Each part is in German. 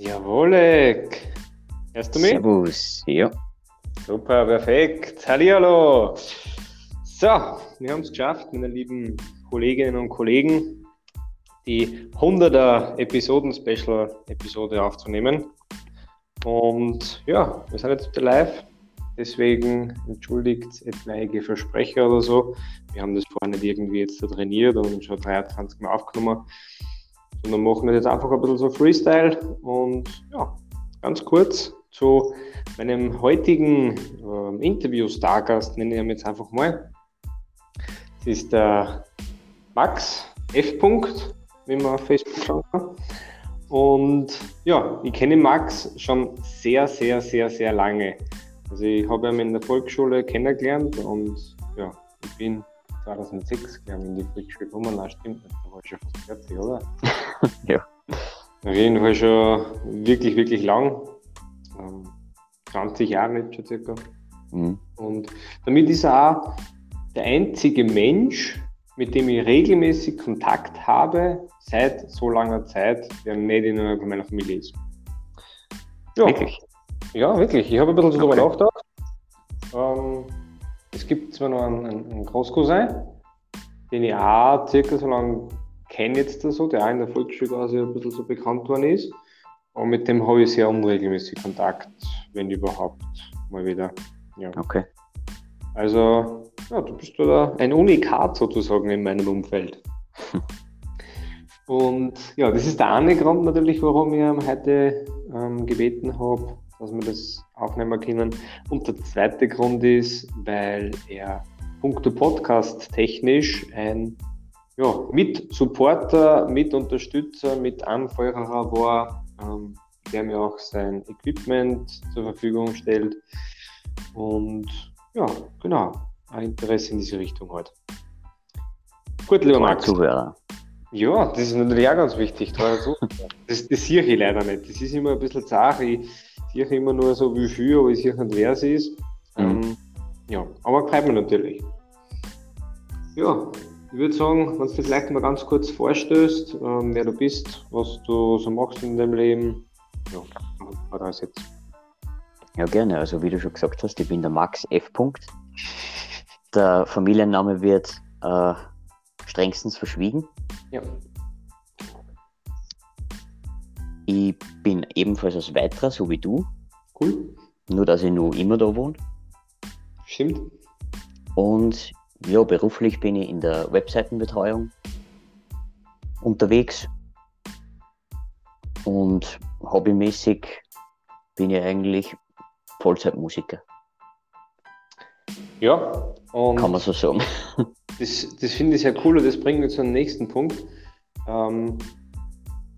Jawolek. Hörst du mich? Servus, ja. Super, perfekt. Hallihallo. So, wir haben es geschafft, meine lieben Kolleginnen und Kollegen, die 100er Episoden-Special-Episode aufzunehmen. Und ja, wir sind jetzt live. Deswegen entschuldigt etwaige Versprecher oder so. Wir haben das vorher nicht irgendwie jetzt trainiert und schon 23 Mal aufgenommen. Sondern machen das jetzt einfach ein bisschen so Freestyle. Und ja, ganz kurz zu meinem heutigen äh, Interview-Stargast, nenne ich ihn jetzt einfach mal. Das ist der Max F. wie man auf Facebook schauen kann. Und ja, ich kenne Max schon sehr, sehr, sehr, sehr lange. Also ich habe ihn in der Volksschule kennengelernt und ja, ich bin 2006, glaube ich, in die Volksschule gekommen. Nein, stimmt nicht, da war ich schon fast fertig, oder? ja. Auf jeden Fall schon wirklich, wirklich lang. 20 ähm, Jahre jetzt schon circa. Mhm. Und damit ist er auch der einzige Mensch, mit dem ich regelmäßig Kontakt habe, seit so langer Zeit, der nicht in meiner Familie ist. Ja. Wirklich? Ja, wirklich. Ich habe ein bisschen so okay. darüber nachgedacht. Es gibt zwar noch einen, einen Großcousin, den ich auch circa so lange kenne jetzt so, der auch in der Volksschule quasi ein bisschen so bekannt worden ist. Und mit dem habe ich sehr unregelmäßig Kontakt, wenn überhaupt mal wieder. Ja. Okay. Also, ja, du bist da ein Unikat sozusagen in meinem Umfeld. Und ja, das ist der eine Grund natürlich, warum ich heute ähm, gebeten habe, dass wir das aufnehmen können. Und der zweite Grund ist, weil er punkto Podcast technisch ein ja, mit Supporter, mit Unterstützer, mit Anfeuerer war, ähm, der mir auch sein Equipment zur Verfügung stellt. Und ja, genau, ein Interesse in diese Richtung heute. Gut, lieber Max. Zuhörer. Ja, das ist natürlich auch ganz wichtig. Das, das sehe ich leider nicht. Das ist immer ein bisschen zart. Ich sehe immer nur so wie viel, aber ich sehe nicht, wer es ist. Mhm. Ähm, ja, aber freut mich natürlich. Ja, ich würde sagen, wenn du vielleicht mal ganz kurz vorstößt, ähm, wer du bist, was du so machst in deinem Leben. Ja, ein paar Sätze. Ja, gerne. Also, wie du schon gesagt hast, ich bin der Max F. Der Familienname wird äh, strengstens verschwiegen. Ja. Ich bin ebenfalls als weiterer, so wie du. Cool. Nur, dass ich nur immer da wohne. Stimmt. Und ja, beruflich bin ich in der Webseitenbetreuung unterwegs. Und hobbymäßig bin ich eigentlich Vollzeitmusiker. Ja, und kann man so sagen. Das, das finde ich sehr cool und das bringt mich zum nächsten Punkt. Ähm,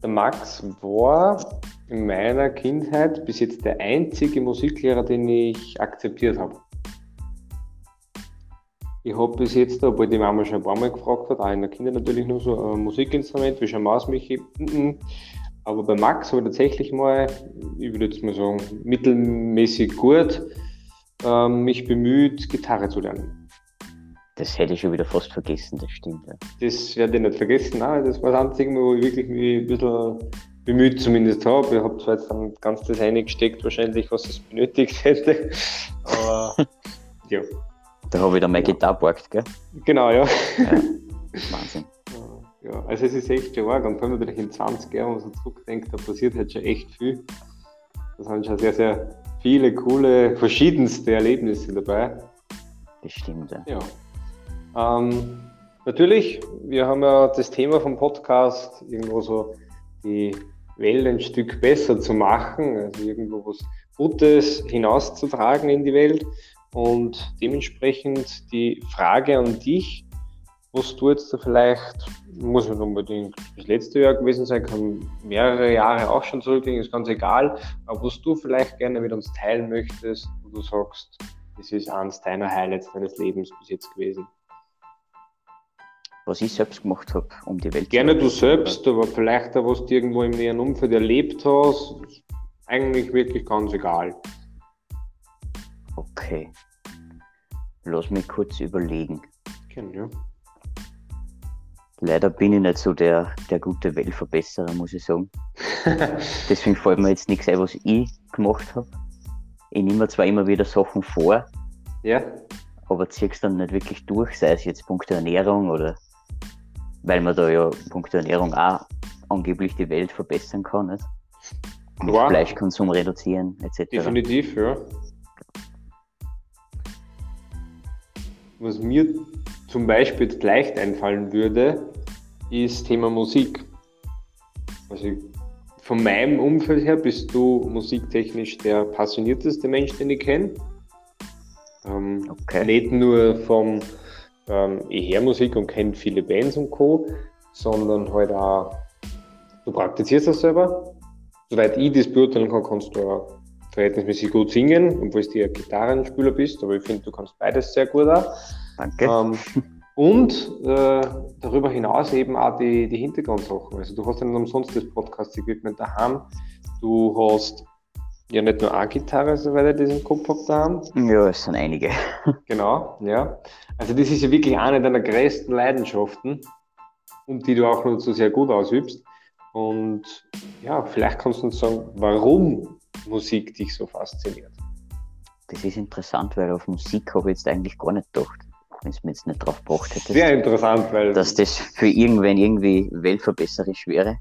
der Max war in meiner Kindheit bis jetzt der einzige Musiklehrer, den ich akzeptiert habe. Ich habe bis jetzt, obwohl die Mama schon ein paar Mal gefragt hat, auch in der Kinder natürlich nur so ein Musikinstrument, wie schon Maus Michi. Aber bei Max habe ich tatsächlich mal, ich würde jetzt mal sagen, mittelmäßig gut ähm, mich bemüht, Gitarre zu lernen. Das hätte ich schon wieder fast vergessen, das stimmt. Ja. Das werde ich nicht vergessen. Nein, das war das Einzige, wo ich wirklich mich ein bisschen bemüht zumindest habe. Ich habe zwar jetzt dann ganz das eingesteckt, wahrscheinlich, was es benötigt hätte. Aber ja. Da habe ich dann meine Gitarre geparkt, gell? Genau, ja. ja. Wahnsinn. Ja, also es ist echt schon arg. Und vor allem natürlich in 20 Jahren, wenn man so zurückdenkt, da passiert halt schon echt viel. Da sind schon sehr, sehr viele coole, verschiedenste Erlebnisse dabei. Das stimmt, ja. ja. Ähm, natürlich, wir haben ja das Thema vom Podcast, irgendwo so die Welt ein Stück besser zu machen, also irgendwo was Gutes hinauszutragen in die Welt. Und dementsprechend die Frage an dich, was du jetzt da vielleicht, muss nicht unbedingt das letzte Jahr gewesen sein, kann mehrere Jahre auch schon zurückgehen, ist ganz egal, aber was du vielleicht gerne mit uns teilen möchtest, wo du sagst, das ist eines deiner Highlights deines Lebens bis jetzt gewesen was ich selbst gemacht habe, um die Welt Gerne du selbst, aber vielleicht auch, was du irgendwo im näheren Umfeld erlebt hast, eigentlich wirklich ganz egal. Okay. Lass mich kurz überlegen. Gerne, ja. Leider bin ich nicht so der, der gute Weltverbesserer, muss ich sagen. Deswegen fällt mir jetzt nichts ein, was ich gemacht habe. Ich nehme zwar immer wieder Sachen vor, Ja, aber ziehe es dann nicht wirklich durch, sei es jetzt punkto Ernährung oder weil man da ja punkto Ernährung auch angeblich die Welt verbessern kann, nicht? Mit Klar. Fleischkonsum reduzieren, etc. definitiv, ja. Was mir zum Beispiel leicht einfallen würde, ist Thema Musik. Also von meinem Umfeld her bist du musiktechnisch der passionierteste Mensch, den ich kenne. Ähm, Okay. Nicht nur vom ähm, ich höre Musik und kenne viele Bands und Co., sondern halt auch, du praktizierst das selber. Soweit ich das beurteilen kann, kannst du auch verhältnismäßig gut singen, obwohl du ja Gitarrenspieler bist, aber ich finde, du kannst beides sehr gut auch. Danke. Ähm, und äh, darüber hinaus eben auch die, die Hintergrundsachen. Also du hast ja nicht umsonst das Podcast-Equipment daheim. Du hast ja nicht nur eine Gitarre, soweit ich im Kopf habe daheim. Ja, es sind einige. Genau, ja. Also das ist ja wirklich eine deiner größten Leidenschaften und die du auch noch so sehr gut ausübst. Und ja, vielleicht kannst du uns sagen, warum Musik dich so fasziniert. Das ist interessant, weil auf Musik habe ich jetzt eigentlich gar nicht gedacht, wenn es mir jetzt nicht drauf gebracht hätte, Sehr interessant, weil dass das für irgendwen irgendwie weltverbesserisch wäre.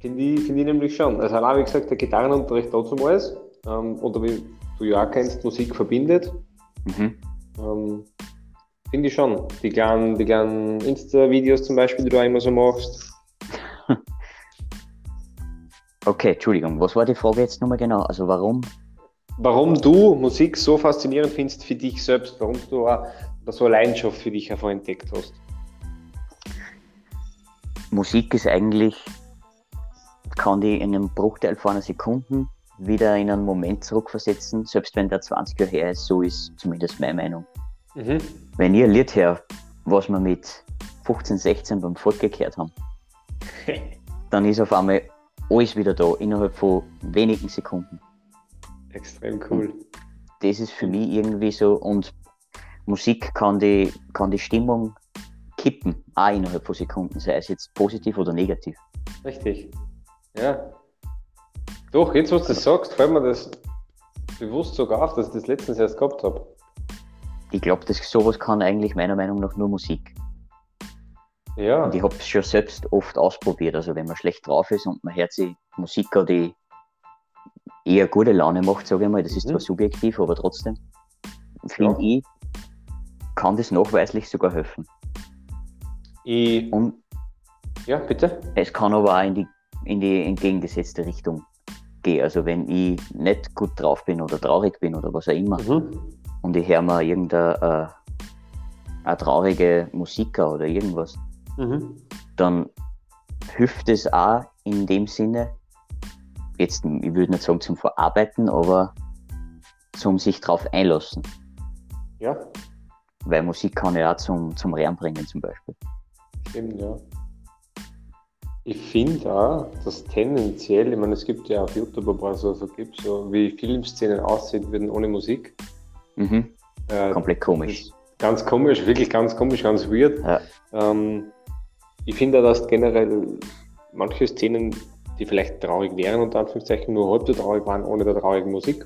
Finde ich, find ich nämlich schon. Also allein wie gesagt, der Gitarrenunterricht damals, ähm, oder wie du ja auch kennst, Musik verbindet, Mhm. ähm, finde ich schon. Die kleinen, die kleinen Insta-Videos zum Beispiel, die du auch immer so machst. Okay, Entschuldigung, was war die Frage jetzt nochmal genau? Also warum? Warum du Musik so faszinierend findest für dich selbst, warum du auch so eine Leidenschaft für dich einfach entdeckt hast. Musik ist eigentlich, kann die in einem Bruchteil von einer Sekunde wieder in einen Moment zurückversetzen, selbst wenn der 20 Jahre her ist, so ist zumindest meine Meinung. Mhm. Wenn ihr ein Lied hört, was wir mit 15, 16 beim Volk gehört haben, dann ist auf einmal alles wieder da, innerhalb von wenigen Sekunden. Extrem cool. Das ist für mich irgendwie so, und Musik kann die, kann die Stimmung kippen, auch innerhalb von Sekunden, sei es jetzt positiv oder negativ. Richtig. Ja. Doch, jetzt, was du das sagst, fällt mir das bewusst sogar auf, dass ich das letztens erst gehabt habe. Ich glaube, dass sowas kann eigentlich meiner Meinung nach nur Musik. Ja. Und ich habe es schon selbst oft ausprobiert. Also wenn man schlecht drauf ist und man hört sich Musik an, die eher gute Laune macht, sage ich mal, das ist Mhm. zwar subjektiv, aber trotzdem, finde Ja. ich, kann das nachweislich sogar helfen. Ich, Und ja, bitte. es kann aber auch in die, in die entgegengesetzte Richtung gehen. Also wenn ich nicht gut drauf bin oder traurig bin oder was auch immer Mhm. und ich höre mir irgendeine äh, traurige Musik an oder irgendwas, Mhm. dann hilft es auch in dem Sinne, jetzt, ich würde nicht sagen zum Verarbeiten, aber zum sich drauf einlassen. Ja, Weil Musik kann ja auch zum, zum Rehren bringen zum Beispiel. stimmt, ja. Ich finde auch, dass tendenziell, ich meine, es gibt ja auf YouTube ein paar so, so Clips, so wie Filmszenen aussehen würden ohne Musik. Mhm. Äh, Komplett komisch. Ganz komisch, wirklich ganz komisch, ganz weird. Ja. Ähm, ich finde, dass generell manche Szenen, die vielleicht traurig wären, unter Anführungszeichen, nur halb so traurig waren, ohne der traurigen Musik.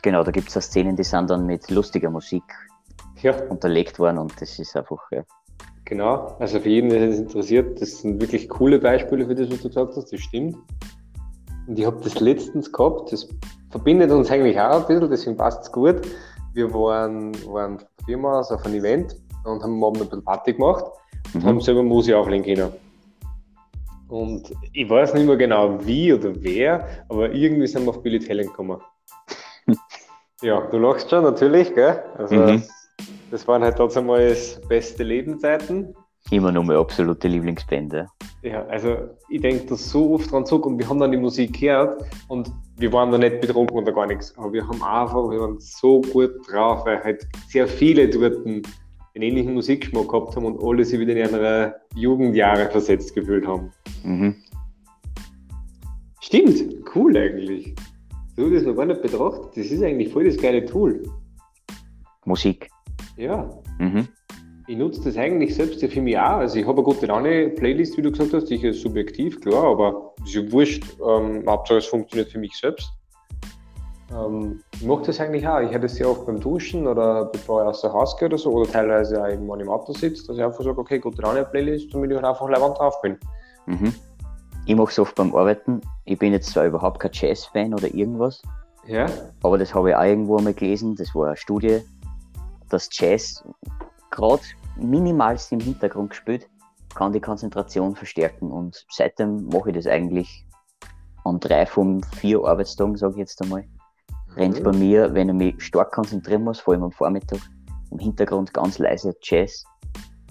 Genau, da gibt es Szenen, die sind dann mit lustiger Musik Ja, unterlegt worden und das ist einfach, ja. Genau. Also für jeden, der das interessiert, das sind wirklich coole Beispiele für das, was du gesagt hast, das stimmt. Und ich habe das letztens gehabt, das verbindet uns eigentlich auch ein bisschen, deswegen passt es gut. Wir waren, waren von der Firma aus auf einem Event und haben am Abend ein bisschen Party gemacht und haben Mhm. selber Musik auflegen können. Und ich weiß nicht mehr genau wie oder wer, aber irgendwie sind wir auf Billy Talent gekommen. ja, du lachst schon, natürlich, gell? Also, Mhm. Das waren halt trotzdem mal beste Lebenszeiten. Immer noch meine absolute Lieblingsband. Ja. Also ich denke da so oft dran zurück und wir haben dann die Musik gehört und wir waren da nicht betrunken oder gar nichts. Aber wir haben einfach, wir waren so gut drauf, weil halt sehr viele dort einen ähnlichen Musikgeschmack gehabt haben und alle sich wieder in ihre Jugendjahre versetzt gefühlt haben. Mhm. Stimmt, cool eigentlich. Du das noch gar nicht betrachtet. Das ist eigentlich voll das geile Tool. Musik. Ja, Mhm. ich nutze das eigentlich selbst ja für mich auch. Also ich habe eine gute Laune-Playlist, wie du gesagt hast, sicher subjektiv, klar, aber ist ja wurscht. Ähm, Hauptsache es funktioniert für mich selbst. Ähm, ich mache das eigentlich auch. Ich hätte es sehr oft beim Duschen oder bevor ich aus der Haus gehe oder so, oder teilweise auch eben, wenn ich im Auto sitze, dass ich einfach sage, okay, gute Laune-Playlist, damit ich halt einfach leibend drauf bin. Mhm. Ich mache es oft beim Arbeiten. Ich bin jetzt zwar überhaupt kein Jazz-Fan oder irgendwas, Ja? aber das habe ich auch irgendwo einmal gelesen. Das war eine Studie, dass Jazz gerade minimalst im Hintergrund gespielt kann die Konzentration verstärken. Und seitdem mache ich das eigentlich an drei von vier Arbeitstagen, sage ich jetzt einmal. Rennt Mhm. bei mir, wenn ich mich stark konzentrieren muss, vor allem am Vormittag, im Hintergrund ganz leise Jazz.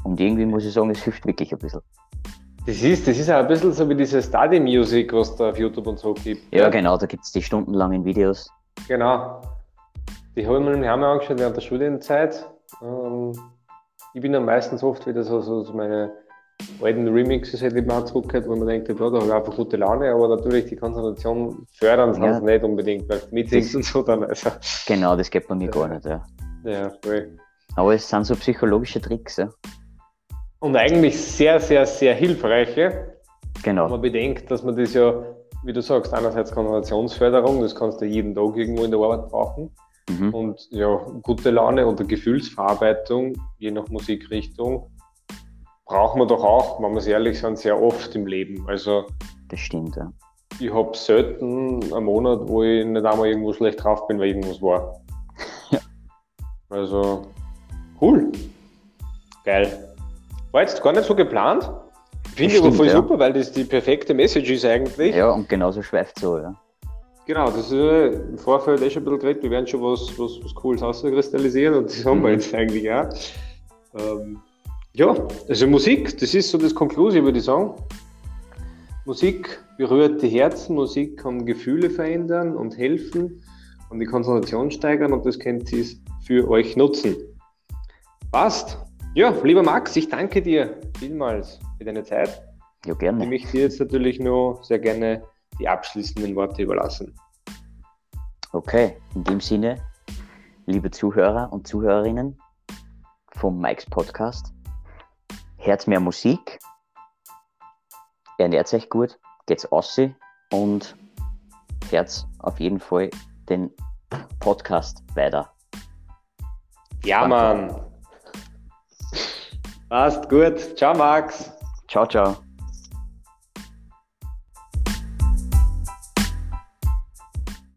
Und irgendwie muss ich sagen, es hilft wirklich ein bisschen. Das ist, das ist auch ein bisschen so wie diese Study Music, was da auf YouTube und so gibt. Ja, genau, da gibt es die stundenlangen Videos. Genau. Die habe ich mir mal angeschaut während der Studienzeit. Ähm, ich bin dann meistens oft wieder so, so, so meine alten Remixes hätte ich mal zurückgehört, wo man denkt, ja, da habe ich einfach gute Laune, aber natürlich die Konzentration fördern sie Ja. nicht unbedingt, weil mitsingst und so dann. Also, Genau, das geht bei mir gar nicht. Ja. ja, voll. Aber es sind so psychologische Tricks. Ja. Und eigentlich sehr, sehr, sehr hilfreiche, wenn Genau. man bedenkt, dass man das ja, wie du sagst, einerseits Konzentrationsförderung, das kannst du jeden Tag irgendwo in der Arbeit brauchen. Mhm. Und ja, gute Laune oder Gefühlsverarbeitung, je nach Musikrichtung, braucht man doch auch, wenn wir es ehrlich sind, sehr oft im Leben. Also Das stimmt. Ja. ich habe selten einen Monat, wo ich nicht einmal irgendwo schlecht drauf bin, weil irgendwas war. Ja. Also cool. Geil. War jetzt gar nicht so geplant. Finde ich aber voll ja. super, weil das die perfekte Message ist eigentlich. ja, und genauso schweift so. Ja. Genau, das ist äh, im Vorfeld eh schon ein bisschen geredet. Wir werden schon was, was, was Cooles auskristallisieren und das haben wir jetzt eigentlich auch. Ähm, ja, also Musik, das ist so das Konklusive, würde ich sagen. Musik berührt die Herzen, Musik kann Gefühle verändern und helfen und die Konzentration steigern und das könnt ihr für euch nutzen. Passt. Ja, lieber Max, ich danke dir vielmals für deine Zeit. ja, Ich gerne. möchte dir jetzt natürlich nur sehr gerne die abschließenden Worte überlassen. Okay, in dem Sinne, liebe Zuhörer und Zuhörerinnen vom Mike's Podcast, hört mehr Musik, ernährt euch gut, geht's aussehen und hört auf jeden Fall den Podcast weiter. Ja, Danke. Mann. Passt gut. Ciao, Max. Ciao, ciao.